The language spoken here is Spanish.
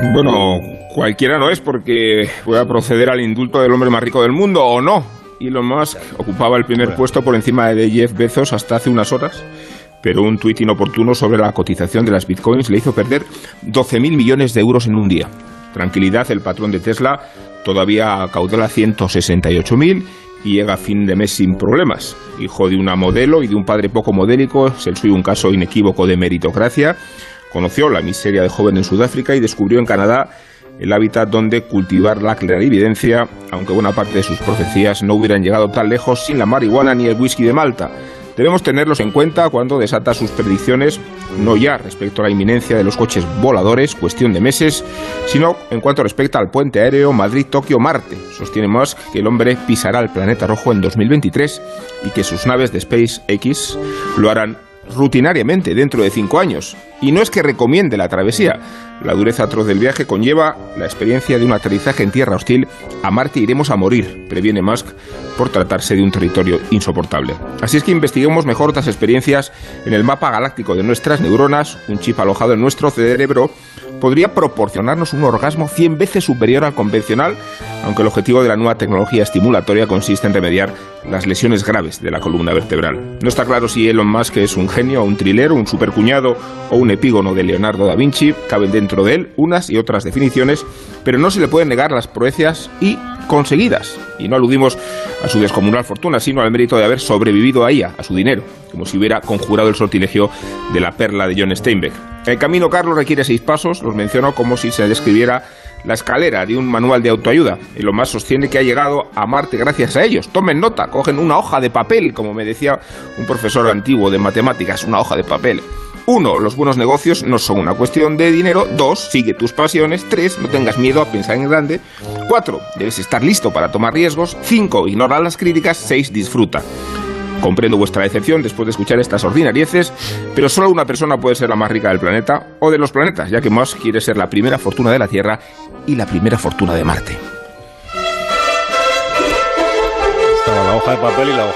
Bueno, cualquiera no es porque voy a proceder al indulto del hombre más rico del mundo, ¿o no? Elon Musk ocupaba el primer puesto por encima de Jeff Bezos hasta hace unas horas, pero un tuit inoportuno sobre la cotización de las bitcoins le hizo perder 12.000 millones de euros en un día. Tranquilidad, el patrón de Tesla todavía caudala 168.000 y llega a fin de mes sin problemas. Hijo de una modelo y de un padre poco modélico, es el suyo un caso inequívoco de meritocracia. Conoció la miseria de joven en Sudáfrica y descubrió en Canadá el hábitat donde cultivar la clarividencia, aunque buena parte de sus profecías no hubieran llegado tan lejos sin la marihuana ni el whisky de Malta. Debemos tenerlos en cuenta cuando desata sus predicciones, no ya respecto a la inminencia de los coches voladores, cuestión de meses, sino en cuanto respecta al puente aéreo Madrid-Tokio-Marte. Sostiene Musk que el hombre pisará el planeta rojo en 2023 y que sus naves de SpaceX lo harán rutinariamente dentro de cinco años. Y no es que recomiende la travesía. La dureza atroz del viaje conlleva la experiencia de un aterrizaje en tierra hostil. A Marte iremos a morir, previene Musk, por tratarse de un territorio insoportable. Así es que investiguemos mejor otras experiencias en el mapa galáctico de nuestras neuronas, un chip alojado en nuestro cerebro podría proporcionarnos un orgasmo 100 veces superior al convencional, aunque el objetivo de la nueva tecnología estimulatoria consiste en remediar las lesiones graves de la columna vertebral. No está claro si Elon Musk es un genio, un trilero, un supercuñado o un epígono de Leonardo da Vinci, caben dentro de él unas y otras definiciones, pero no se le pueden negar las proezas y conseguidas. Y no aludimos a su descomunal fortuna, sino al mérito de haber sobrevivido a ella, a su dinero, como si hubiera conjurado el sortilegio de la perla de John Steinbeck. El camino, Carlos, requiere seis pasos, los menciono como si se describiera la escalera de un manual de autoayuda. Y lo más sostiene que ha llegado a Marte gracias a ellos. Tomen nota, cogen una hoja de papel, como me decía un profesor antiguo de matemáticas, una hoja de papel. Uno, los buenos negocios no son una cuestión de dinero. Dos, sigue tus pasiones. Tres, no tengas miedo a pensar en grande. Cuatro, debes estar listo para tomar riesgos. Cinco, ignora las críticas. Seis, disfruta. Comprendo vuestra decepción después de escuchar estas ordinarieces, pero solo una persona puede ser la más rica del planeta o de los planetas, ya que Musk quiere ser la primera fortuna de la Tierra y la primera fortuna de Marte. Estaba la hoja de papel y la hoja